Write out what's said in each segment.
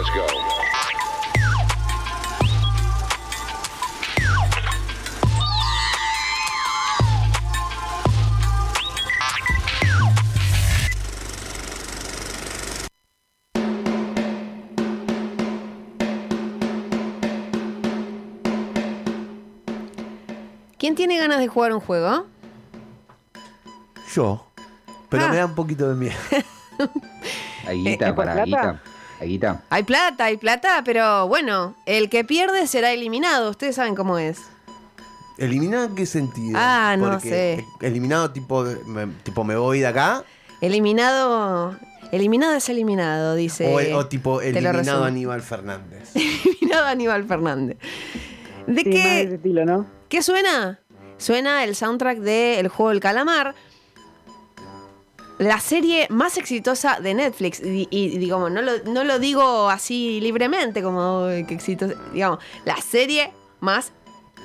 Let's go. ¿Quién tiene ganas de jugar un juego? Yo. Pero Ah. me da un poquito de miedo. Hay Eh, guita ¿es por para plata? Hay guita. Hay plata, hay plata, pero bueno, el que pierde será eliminado. Ustedes saben cómo es. ¿Eliminado en qué sentido? Ah, no Porque sé. Eliminado tipo, me, tipo me voy de acá. Eliminado. Eliminado es eliminado, dice. o, o tipo eliminado. Aníbal Fernández. Eliminado Aníbal Fernández. ¿De Sí, más de qué, ese estilo, ¿no? qué suena? Suena el soundtrack de El juego del calamar. La serie más exitosa de Netflix. Y, y, digamos, no lo, no lo digo así libremente como que exitosa. Digamos, la serie más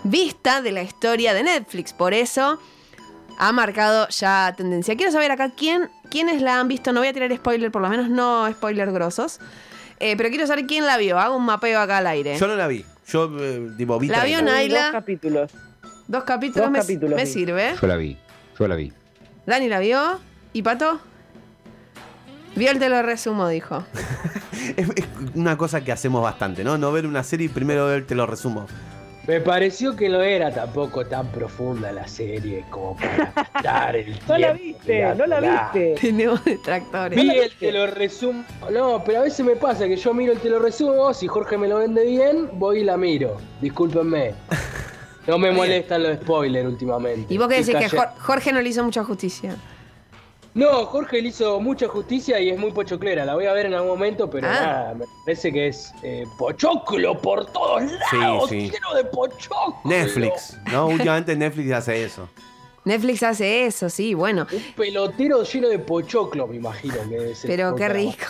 vista de la historia de Netflix. Por eso ha marcado ya tendencia. Quiero saber acá quién, quiénes la han visto. No voy a tirar spoiler, por lo menos no spoiler grosos. Eh, pero quiero saber quién la vio. Hago un mapeo acá al aire. Yo no la vi. Yo, eh, tipo, vi La vio. Naila. Dos capítulos. Dos capítulos, Dos me, capítulos, me sí. sirve. Yo la vi. Yo la vi. Dani la vio. ¿Y Pato? Vio el te lo resumo, dijo. Es, es una cosa que hacemos bastante, ¿no? No ver una serie y primero ver, te lo resumo. Me pareció que no era tampoco tan profunda la serie como para gastar el tiempo. No la viste, no la viste. Tenemos detractores. Vi el te lo resumo. No, pero a veces me pasa que yo miro el te lo resumo, si Jorge me lo vende bien, voy y la miro. Discúlpenme. No me molestan los spoilers últimamente. ¿Y vos qué decís? Que Jorge no le hizo mucha justicia. No, Jorge le hizo mucha justicia y es muy pochoclera. La voy a ver en algún momento, pero Ah. nada, me parece que es eh, pochoclo por todos lados. sí. Lleno de pochoclo. Netflix, ¿no? Últimamente Netflix hace eso. Netflix hace eso, sí, bueno. Un pelotero lleno de pochoclo, me imagino que debe ser. Pero qué rico.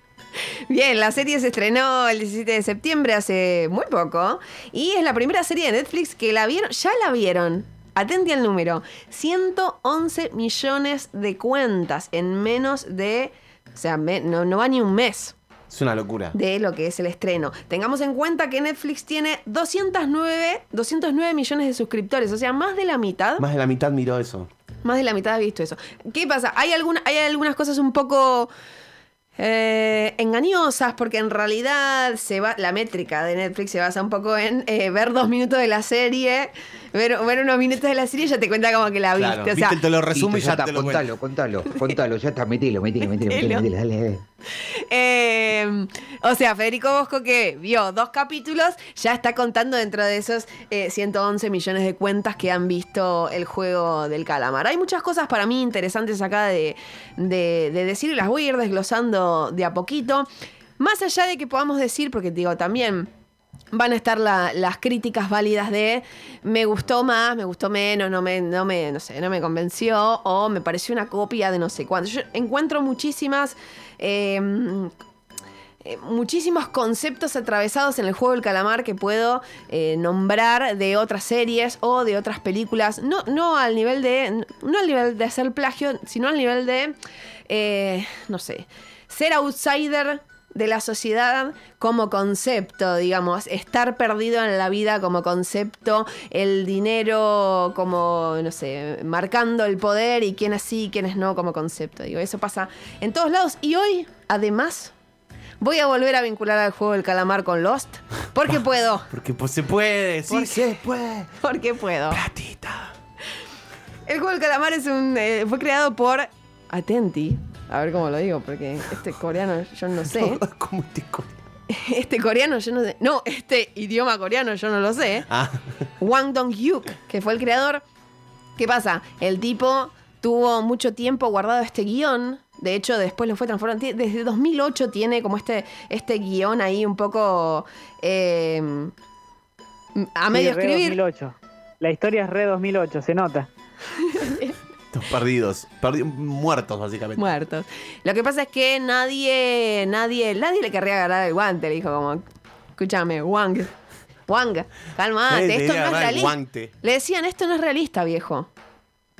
Bien, la serie se estrenó el 17 de septiembre, hace muy poco. Y es la primera serie de Netflix que la vieron, ya la vieron. Atenti al número. 111 millones de cuentas en menos de... O sea, me- no, no va ni un mes Es una locura. de lo que es el estreno. Tengamos en cuenta que Netflix tiene 209, 209 millones de suscriptores, o sea, más de la mitad. Más de la mitad miró eso. Más de la mitad ha visto eso. ¿Qué pasa? Hay, alguna- hay algunas cosas un poco eh, engañosas porque en realidad se va, la métrica de Netflix se basa un poco en eh, ver dos minutos de la serie, ver, ver unos minutos de la serie y ya te cuenta como que la viste. Claro, o sea, viste, te lo resumo y ya, está, te lo contalo, contalo, contalo, ya está, metelo, metelo, metelo, Metelo. metelo, dale, dale. Eh, o sea, Federico Bosco que vio dos capítulos, ya está contando dentro de esos eh, 111 millones de cuentas que han visto el juego del calamar. Hay muchas cosas para mí interesantes acá de, de, de decir y las voy a ir desglosando de a poquito. Más allá de que podamos decir, porque digo, también van a estar la- las críticas válidas de me gustó más, me gustó menos, no me, no me, no sé, no me convenció o me pareció una copia de no sé cuánto. Yo encuentro muchísimas eh, eh, muchísimos conceptos atravesados en el juego del calamar que puedo eh, nombrar de otras series o de otras películas. No, no al nivel de. No al nivel de hacer plagio, sino al nivel de. eh, no sé. Ser outsider de la sociedad como concepto, digamos, estar perdido en la vida como concepto, el dinero como, no sé, marcando el poder y quiénes sí y quiénes no como concepto. Digo, eso pasa en todos lados. Y hoy, además, voy a volver a vincular al juego del calamar con Lost, porque puedo, Porque pues se puede, sí ¿Por se puede. porque puedo. Platita. El juego del calamar es un, eh, fue creado por Atenti. A ver cómo lo digo, porque este coreano yo no sé. ¿Cómo te co- Este coreano yo no sé. No, este idioma coreano yo no lo sé. Ah, Wang Dong-hyuk, que fue el creador. ¿Qué pasa? El tipo tuvo mucho tiempo guardado este guion. De hecho, después lo fue transformando. Desde 2008 tiene como este, este guion ahí un poco eh, a medio Sí, re escribir. 2008. La historia es re 2008, se nota. perdidos. perdi- muertos, básicamente. Muertos. Lo que pasa es que nadie, nadie, nadie le querría agarrar el guante. Le dijo como, escúchame, Wang. Wang, calmate, esto no es realista. Le decían, esto no es realista, viejo.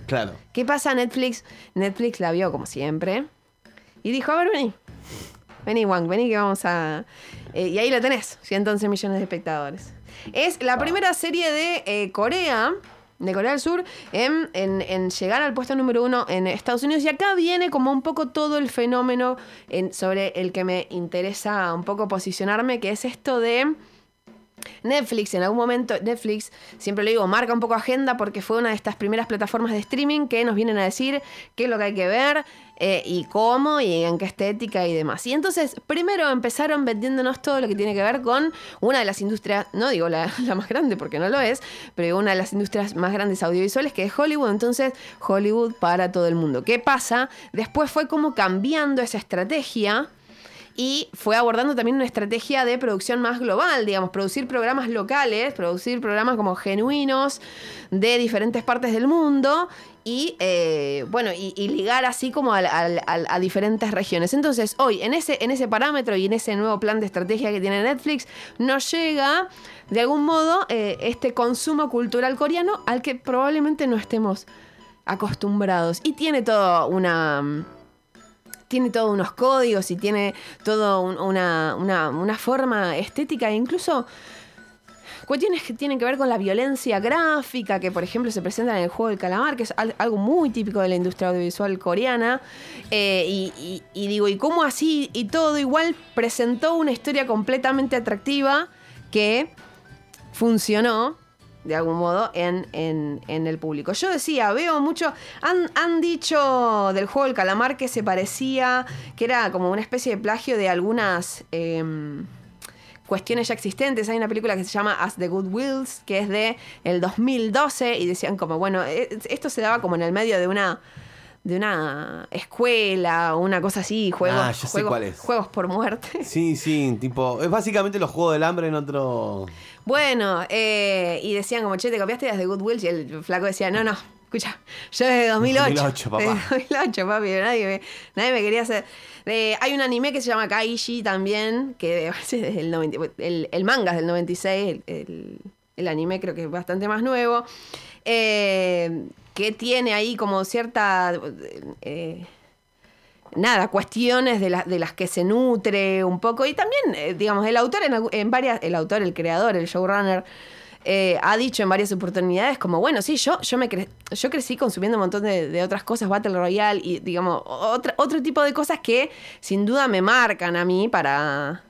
Claro. ¿Qué pasa Netflix? Netflix la vio como siempre. Y dijo, a ver, vení. vení, Wang, vení que vamos a. eh, y ahí lo tenés, 111 millones de espectadores. Es la primera serie de eh, Corea, de Corea del Sur, en, en- en llegar al puesto número uno en Estados Unidos. Y acá viene como un poco todo el fenómeno en- sobre el que me interesa un poco posicionarme, que es esto de. Netflix, en algún momento, Netflix, siempre lo digo, marca un poco agenda porque fue una de estas primeras plataformas de streaming que nos vienen a decir qué es lo que hay que ver eh, y cómo y en qué estética y demás. Y entonces, primero empezaron vendiéndonos todo lo que tiene que ver con una de las industrias, no digo la, la más grande porque no lo es, pero una de las industrias más grandes audiovisuales que es Hollywood. Entonces, Hollywood para todo el mundo. ¿Qué pasa? Después fue como cambiando esa estrategia y fue abordando también una estrategia de producción más global, digamos, producir programas locales, producir programas como genuinos de diferentes partes del mundo y, eh, bueno, y, ligar así como al- a diferentes regiones. Entonces, hoy, en ese, en ese parámetro y en ese nuevo plan de estrategia que tiene Netflix, nos llega, de algún modo, eh, este consumo cultural coreano al que probablemente no estemos acostumbrados. Y tiene toda una tiene todos unos códigos y tiene toda una, una- una forma estética e incluso cuestiones que tienen que ver con la violencia gráfica que por ejemplo se presentan en el juego del calamar que es al- algo muy típico de la industria audiovisual coreana Eh, y- y digo y cómo así y todo igual presentó una historia completamente atractiva que funcionó de algún modo en, en- en el público. Yo decía, veo mucho, han, han dicho del juego del calamar que se parecía, que era como una especie de plagio de algunas em, cuestiones ya existentes. Hay una película que se llama As the Good Wills, que es de el 2012, y decían como, bueno, eh, esto se daba como en el medio de una de una escuela o una cosa así, juegos, Ah, juegos, cuál es. juegos por muerte. Sí, sí, tipo. Es básicamente los juegos del hambre en otro. Bueno, eh, y decían como, che, te copiaste desde Good Wills y el flaco decía, no, no, escucha, yo desde 2008. 2008, papá. Desde 2008, papi, nadie me, nadie me quería hacer. Eh, hay un anime que se llama Kaishi también, que es desde el 90, el, el manga es del 96, el, el- el anime creo que es bastante más nuevo, eh, que tiene ahí como cierta... eh, nada, cuestiones de, las de las que se nutre un poco. Y también, eh, digamos, el autor en, varias, el autor, el creador, el showrunner, eh, ha dicho en varias oportunidades como, bueno, sí, yo, yo, me yo crecí consumiendo un montón de, de otras cosas, Battle Royale y, digamos, otro tipo de cosas que sin duda me marcan a mí para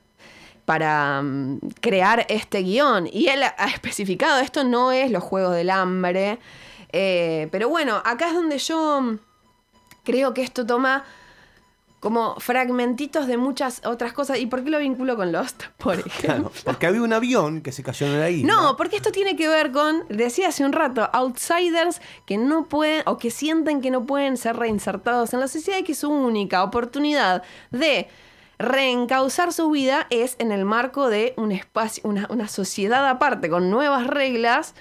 para mm, crear este guion. Y él ha especificado, esto no es los Juegos del Hambre. eh, pero bueno, acá es donde yo mm, creo que esto toma como fragmentitos de muchas otras cosas. ¿Y por qué lo vinculo con Lost, por ejemplo? Claro, porque había un avión que se cayó en la isla. No, porque esto tiene que ver con, decía hace un rato, outsiders que no pueden o que sienten que no pueden ser reinsertados en la sociedad y que su única oportunidad de reencauzar su vida es en el marco de un espacio, una, una sociedad aparte, con nuevas reglas.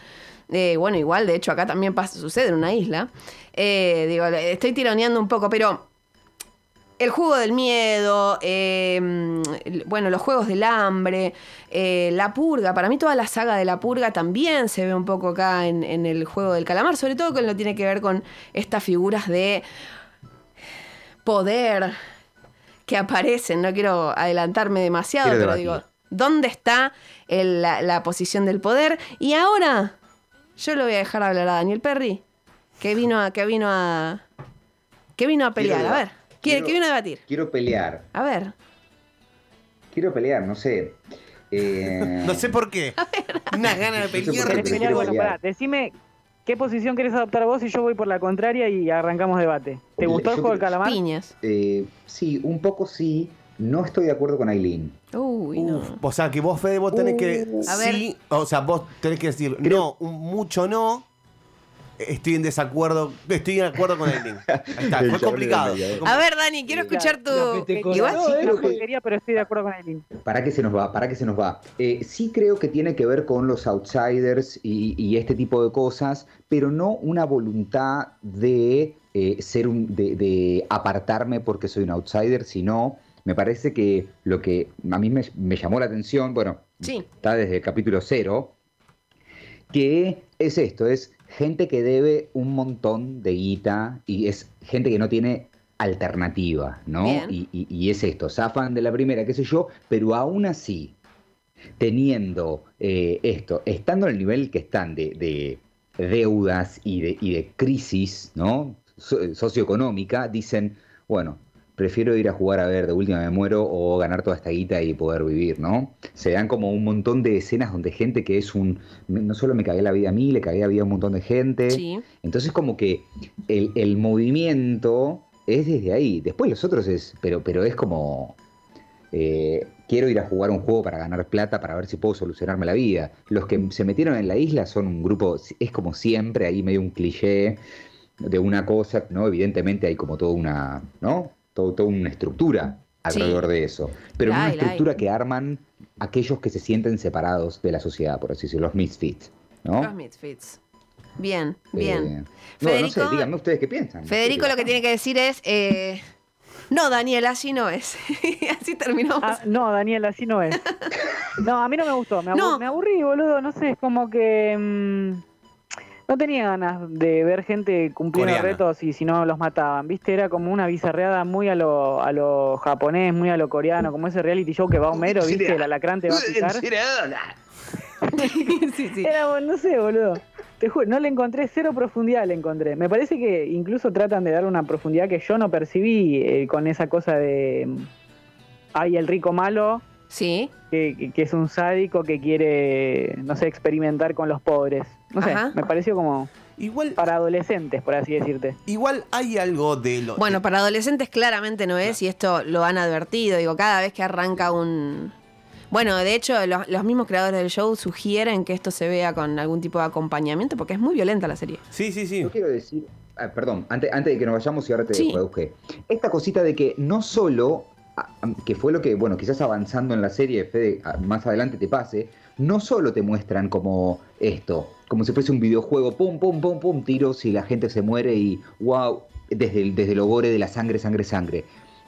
Eh, bueno, igual, de hecho, acá también pasa, sucede en una isla. Eh, digo, estoy tironeando un poco, pero el juego del miedo, eh, el- bueno, los juegos del hambre, eh, la purga. Para mí toda la saga de la purga también se ve un poco acá en, en el juego del calamar, sobre todo con lo tiene que ver con estas figuras de poder que aparecen. No quiero adelantarme demasiado, Quiero pero debatir. digo, ¿dónde está el- la, la posición del poder? Y ahora yo lo voy a dejar hablar a Daniel Perry, que vino a, que vino a, que vino a pelear. A ver, ¿quiere, quiero- que vino a debatir. Quiero pelear. A ver. Quiero pelear, no sé. Eh, No sé por qué. Unas ganas de No sé pelear. qué, ¿Querés pero pelear? Bueno, pelear. pará, decime qué posición querés adoptar vos y yo voy por la contraria y arrancamos debate. ¿Te Yo gustó el juego del calamar? Piñas. eh, sí, un poco sí. No estoy de acuerdo con Aileen. Uy, no. Uf, o sea, que vos, Fede, vos tenés que. Uh. A ver. sí, o sea, vos tenés que decir no, un mucho no. Estoy en desacuerdo. Estoy en acuerdo con el link. Ahí está, El fue complicado. fue A ver, Dani, quiero escuchar tu. Lo que Igual sí, eh. Creo que- porquería, pero estoy de acuerdo con Aileen. ¿Para qué se nos va? ¿Para qué se nos va? Eh, sí creo que tiene que ver con los outsiders y, y este tipo de cosas, pero no una voluntad de eh, ser un, de, de apartarme porque soy un outsider, sino me parece que lo que a mí me, me llamó la atención, bueno, Sí. está desde el capítulo cero, que es esto, es gente que debe un montón de guita y es gente que no tiene alternativa, ¿no? Y, y- y es esto, zafan de la primera, qué sé yo, pero aún así, teniendo eh, esto, estando en el nivel que están de, de deudas y de, y de crisis, ¿no? So- socioeconómica, dicen, bueno, prefiero ir a jugar a ver, de última me muero, o ganar toda esta guita y poder vivir, ¿no? Se dan como un montón de escenas donde gente que es un, no solo me cagué la vida a mí, le cagué la vida a un montón de gente. Sí. Entonces como que el, el movimiento es desde ahí. Después los otros es, pero, pero es como, eh, quiero ir a jugar un juego para ganar plata, para ver si puedo solucionarme la vida. Los que se metieron en la isla son un grupo, es como siempre, ahí medio un cliché de una cosa, ¿no? Evidentemente hay como toda una, ¿no? Todo, toda una estructura alrededor de eso. Pero La no una la estructura que arman aquellos que se sienten separados de la sociedad, por así decirlo, los misfits, ¿no? Los Misfits. Bien, bien. Eh, no, no Federico- sé, díganme ustedes qué piensan. Federico lo que tiene que decir es, eh, no, Daniel, así no es. así terminamos. Ah, no, Daniel, así no es. No, a mí no me gustó. Me, abu- No. me aburrí, boludo. No sé, es como que. mm, no tenía ganas de ver gente cumpliendo Coreana. retos y si no los mataban. ¿Viste? Era como una bizarreada muy a lo, a lo japonés, muy a lo coreano, como ese reality show que va Homero, ¿viste? El alacrán te va a picar. sí, sí. Era, no sé, boludo. Te juro, no le encontré cero profundidad, le encontré. Me parece que incluso tratan de dar una profundidad que yo no percibí eh, con esa cosa de. mm, Ay, el rico malo, Sí, que, que- que es un sádico que quiere, no sé, experimentar con los pobres. No sé, Ajá. me pareció como Igual, para adolescentes, por así decirte. igual hay algo de lo. Bueno, de- para adolescentes claramente no es, y esto lo han advertido. Digo, cada vez que arranca un. Bueno, de hecho, los, los mismos creadores del show sugieren que esto se vea con algún tipo de acompañamiento, porque es muy violenta la serie. Sí, sí, sí. Yo quiero decir, ah, perdón, antes, antes de que nos vayamos y ahora te Sí. Esta cosita de que no solo, ah, ah, que fue lo que, bueno, quizás avanzando en la serie, Fede, más adelante te pase, no solo te muestran como esto, como si fuese un videojuego, pum, pum, pum, pum, tiros y la gente se muere y wow, desde el, desde el ogore de la sangre, sangre, sangre.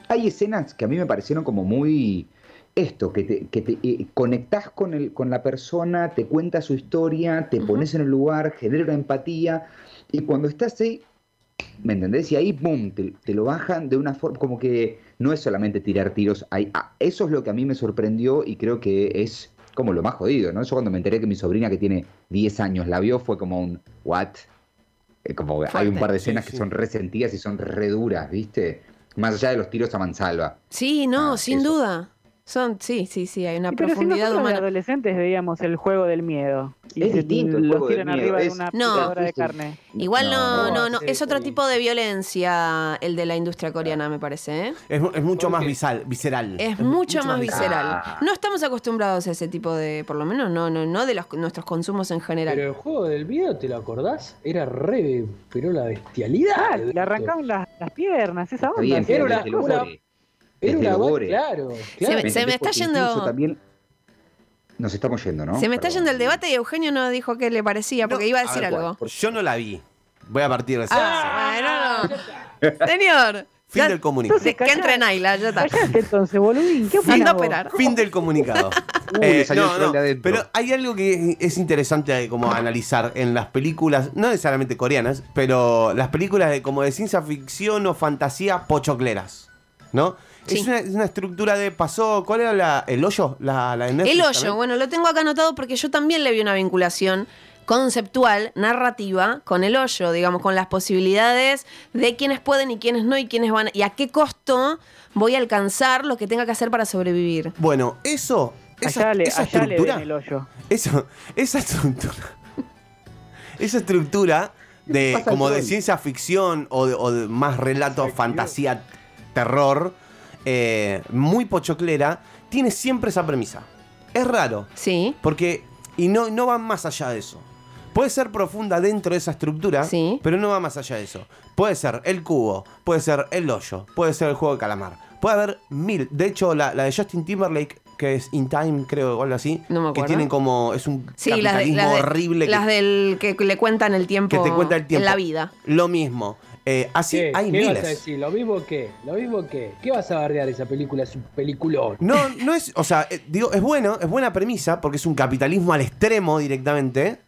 Hay escenas que a mí me parecieron como muy esto, que te, que te eh, conectás con, el, con la persona, te cuenta su historia, te pones en el lugar, genera una empatía, y cuando estás ahí, ¿me entendés? Y ahí, ¡pum!, te, te lo bajan de una forma como que no es solamente tirar tiros, ah, eso es lo que a mí me sorprendió y creo que es como lo más jodido, ¿no? Yo cuando me enteré que mi sobrina que tiene 10 años la vio fue como un, ¿what? Eh, Como hay un par de escenas Sí, que son resentidas y son re duras, ¿viste? Más allá de los tiros a mansalva. Sí, no, Ah, sin eso. duda. Son, sí, sí, sí, hay una Sí, pero si profundidad nosotros de humana. adolescentes veíamos el juego del miedo. Y Es distinto el juego tiran miedo, arriba de una No. picadora de carne. Igual no, no, no, no, sí, es otro sí. tipo de violencia el de la industria coreana, me parece, ¿eh? Es, es mucho ¿Por más visal, visceral. Es mucho más visceral. Ah. No estamos acostumbrados a ese tipo de, por lo menos no, no, no de los, nuestros consumos en general. Pero el juego del video, ¿te lo acordás? Era re, pero la bestialidad. Ah, le arrancaban las, las piernas, esa onda. bien, era una-. Era una claro, Se me- está yendo- también nos estamos yendo, ¿no? Se me está Perdón. yendo el debate y Eugenio no dijo qué le parecía, porque No, iba a a decir ver, algo. Yo no la vi. Voy a partir de esa Ah, bueno, no. Señor. Fin ya- del comunicado. Que entre Naila, ya está. Callate entonces, boludín. ¿Qué opinas operar. Fin del comunicado. Uy, Eh, salió no, no, pero hay algo que es, es interesante como analizar en las películas, no necesariamente coreanas, pero las películas de como de ciencia ficción o fantasía pochocleras, ¿no? Sí. Es, una, es una estructura de pasó, ¿cuál era la, el hoyo? La, la de Netflix El hoyo, también. bueno, lo tengo acá anotado porque yo también le vi una vinculación conceptual, narrativa, con el hoyo, digamos, con las posibilidades de quienes pueden y quienes no y quienes van, y a qué costo voy a alcanzar lo que tenga que hacer para sobrevivir. Bueno, eso, esa, Allá le, esa allá le estructura, el hoyo. eso, esa estructura, esa estructura de como de ciencia ficción o de, o de más relatos, fantasía, terror, eh, muy pochoclera, tiene siempre esa premisa. Es raro, Sí, porque y no, no va más allá de eso. Puede ser profunda dentro de esa estructura, Sí. pero no va más allá de eso. Puede ser el cubo, puede ser el hoyo, puede ser el juego de calamar. Puede haber mil. De hecho, la, la de Justin Timberlake, que es In Time, creo, o algo así, No me que acuerdo. tienen como. Es un sí, las, de- capitalismo las de- horrible. que- las del que le cuentan el tiempo, que te cuenta el tiempo. en la vida. Lo mismo. Eh, así ¿Qué, hay ¿Qué vas a miles. decir? ¿Lo mismo que? ¿Lo mismo que? ¿Qué vas a bardear esa película? Es un peliculón. No, no es. O sea, eh, digo, es bueno, es buena premisa, porque es un capitalismo al extremo directamente.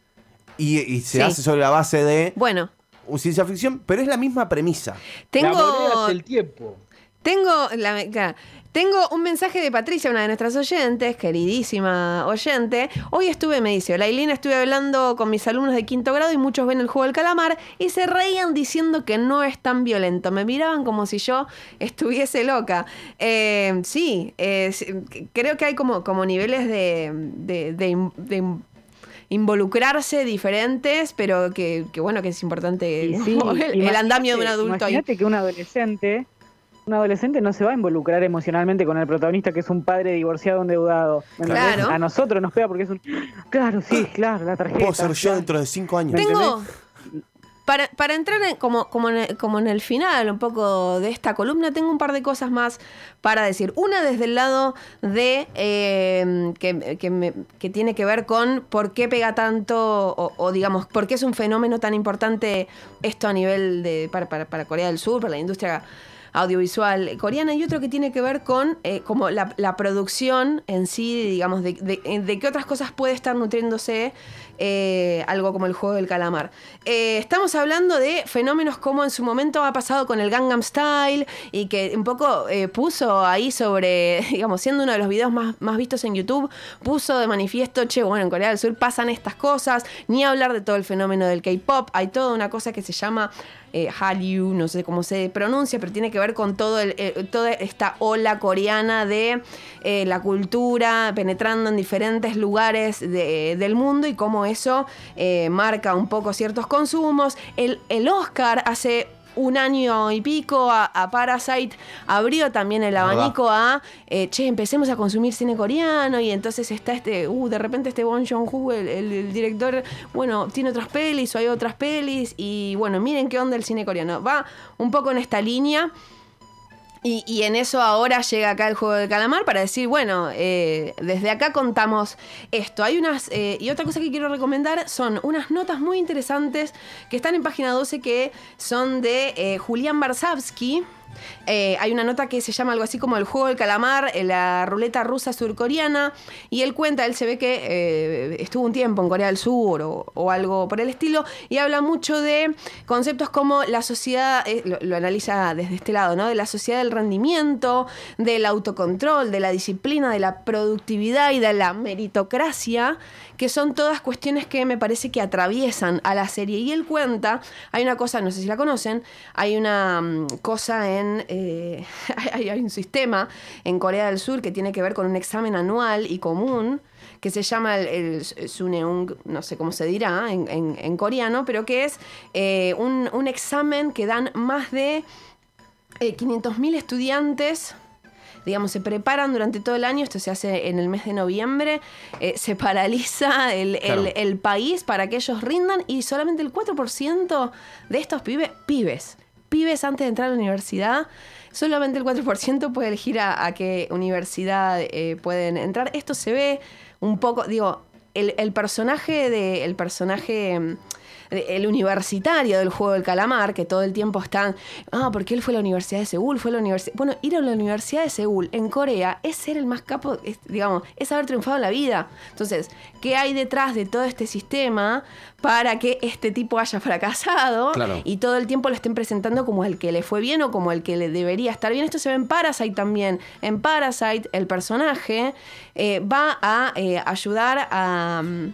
Y, y se Sí. hace sobre la base de. Bueno, ciencia ficción, pero es la misma premisa. Tengo. La moneda es el tiempo. Tengo, la- tengo un mensaje de Patricia, una de nuestras oyentes, queridísima oyente. Hoy estuve, me dice, Lailina, estuve hablando con mis alumnos de quinto grado y muchos ven el juego del calamar y se reían diciendo que no es tan violento. Me miraban como si yo estuviese loca. Eh, sí, eh, creo que hay como, como niveles de, de- de in- de in- involucrarse diferentes, pero que, que bueno, que es importante sí, el, el andamio de un imagínate- adulto ahí. Imagínate que un adolescente, un adolescente no se va a involucrar emocionalmente con el protagonista que es un padre divorciado endeudado. Claro. A nosotros nos pega porque es un Claro, sí, claro, la tarjeta. Puedo ser yo claro. dentro de cinco años. ¿Me Tengo. Para, para entrar en- como, como, en el, como en el final un poco de esta columna, tengo un par de cosas más para decir. Una desde el lado de eh, que, que me- que tiene que ver con por qué pega tanto, o, o digamos, por qué es un fenómeno tan importante esto a nivel de para, para, para Corea del Sur, para la industria audiovisual coreana y otro que tiene que ver con eh, como la, la producción en sí, digamos, de, de- de qué otras cosas puede estar nutriéndose eh, algo como el juego del calamar. Eh, estamos hablando de fenómenos como en su momento ha pasado con el Gangnam Style y que un poco eh, puso ahí sobre, digamos, siendo uno de los videos más, más vistos en YouTube, puso de manifiesto, che, bueno, en Corea del Sur pasan estas cosas, ni hablar de todo el fenómeno del K-Pop, hay toda una cosa que se llama eh, Hallyu, no sé cómo se pronuncia, pero tiene que ver con todo el, toda esta ola coreana de eh, la cultura penetrando en diferentes lugares de- del mundo y cómo eso eh, marca un poco ciertos consumos. El, el Oscar hace un año y pico a, a Parasite abrió también el abanico a, eh, che, empecemos a consumir cine coreano y entonces está este, uh, de repente este Bong Joon-ho, el, el- el director, bueno, tiene otras pelis o hay otras pelis y bueno, miren qué onda el cine coreano. Va un poco en esta línea. Y, en eso ahora llega acá el juego de calamar para decir, bueno, eh, desde acá contamos esto. Hay unas, eh, y otra cosa que quiero recomendar son unas notas muy interesantes que están en página 12 que son de eh, Julián Barsavsky. Eh, hay una nota que se llama algo así como el juego del calamar, eh, la ruleta rusa surcoreana, y él cuenta, él se ve que eh, estuvo un tiempo en Corea del Sur o, algo por el estilo, y habla mucho de conceptos como la sociedad, lo, lo analiza desde este lado, ¿no? De la sociedad del rendimiento, del autocontrol, de la disciplina, de la productividad y de la meritocracia, que son todas cuestiones que me parece que atraviesan a la serie. Y él cuenta, hay una cosa, no sé si la conocen, hay una mm, cosa en, eh, hay, hay un sistema en Corea del Sur que tiene que ver con un examen anual y común que se llama el, el Suneung, no sé cómo se dirá en, en- en coreano, pero que es eh, un, un examen que dan más de eh, 500.000 estudiantes digamos, se preparan durante todo el año, esto se hace en el mes de noviembre, eh, se paraliza el, el- Claro. el país para que ellos rindan y solamente el 4% de estos pibes, pibes, pibes antes de entrar a la universidad, solamente el 4% puede elegir a, a qué universidad eh, pueden entrar. Esto se ve un poco, digo, el, el personaje de, el personaje mm, el universitario del juego del calamar, que todo el tiempo están, ah, porque él fue a la Universidad de Seúl, fue a la universidad. Bueno, ir a la Universidad de Seúl en Corea es ser el más capo, es, digamos, es haber triunfado en la vida. Entonces, ¿qué hay detrás de todo este sistema para que este tipo haya fracasado Claro. y todo el tiempo lo estén presentando como el que le fue bien o como el que le debería estar bien? Esto se ve en Parasite también. En Parasite, el personaje eh, va a eh, ayudar a. mm,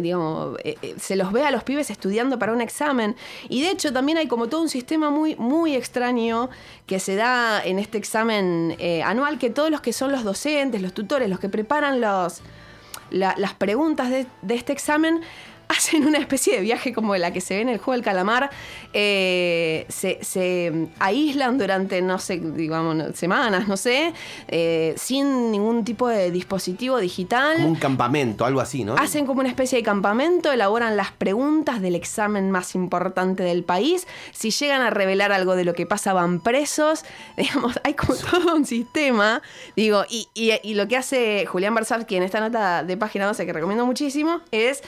digamos, eh, eh, se los ve a los pibes estudiando para un examen. Y de hecho también hay como todo un sistema muy, muy extraño que se da en este examen eh, anual, que todos los que son los docentes, los tutores, los que preparan las preguntas de este examen, hacen una especie de viaje como la que se ve en el juego del calamar, eh, se, se aíslan durante, no sé, digamos, semanas, no sé, eh, sin ningún tipo de dispositivo digital. Como un campamento, algo así, ¿no? Hacen como una especie de campamento, elaboran las preguntas del examen más importante del país. Si llegan a revelar algo de lo que pasa, van presos. Digamos, hay como todo un sistema. Digo, y, y- y lo que hace Julián Barsavsky en esta nota de página 12, que recomiendo muchísimo, es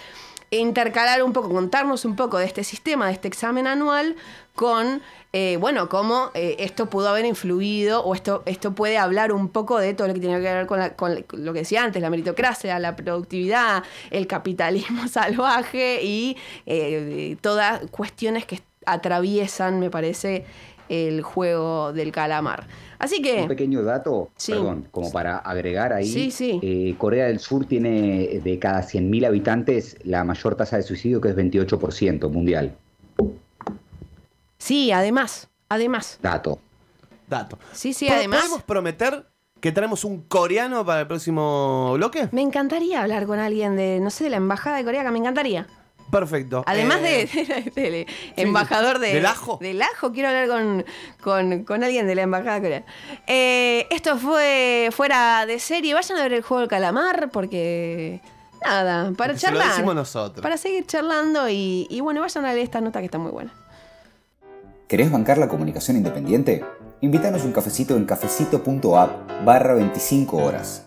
intercalar un poco, contarnos un poco de este sistema, de este examen anual, con, eh, bueno, cómo eh, esto pudo haber influido o esto, esto puede hablar un poco de todo lo que tiene que ver con, lo que decía antes, la meritocracia, la productividad, el capitalismo salvaje y eh, todas cuestiones que atraviesan, me parece, el juego del calamar. Así que... Un pequeño dato, Sí. perdón, como para agregar ahí. Sí, sí. eh, Corea del Sur tiene de cada 100.000 habitantes la mayor tasa de suicidio que es 28% mundial. Sí, además, además. Dato. Dato. Sí, sí, ¿Po- además. ¿Podemos prometer que traemos un coreano para el próximo bloque? Me encantaría hablar con alguien de, no sé, de la embajada de Corea, que me encantaría. Perfecto. Además Eh, de, de- de- embajador de, ¿Del ajo? Del ajo, quiero hablar con, con- con alguien de la embajada de Corea. Eh, esto fue fuera de serie. Vayan a ver el juego del calamar porque. Nada, para Porque se lo charlar. decimos nosotros. Para seguir charlando y, y bueno, vayan a leer esta nota que está muy buena. ¿Querés bancar la comunicación independiente? Invítanos un cafecito en cafecito.app barra 25 horas.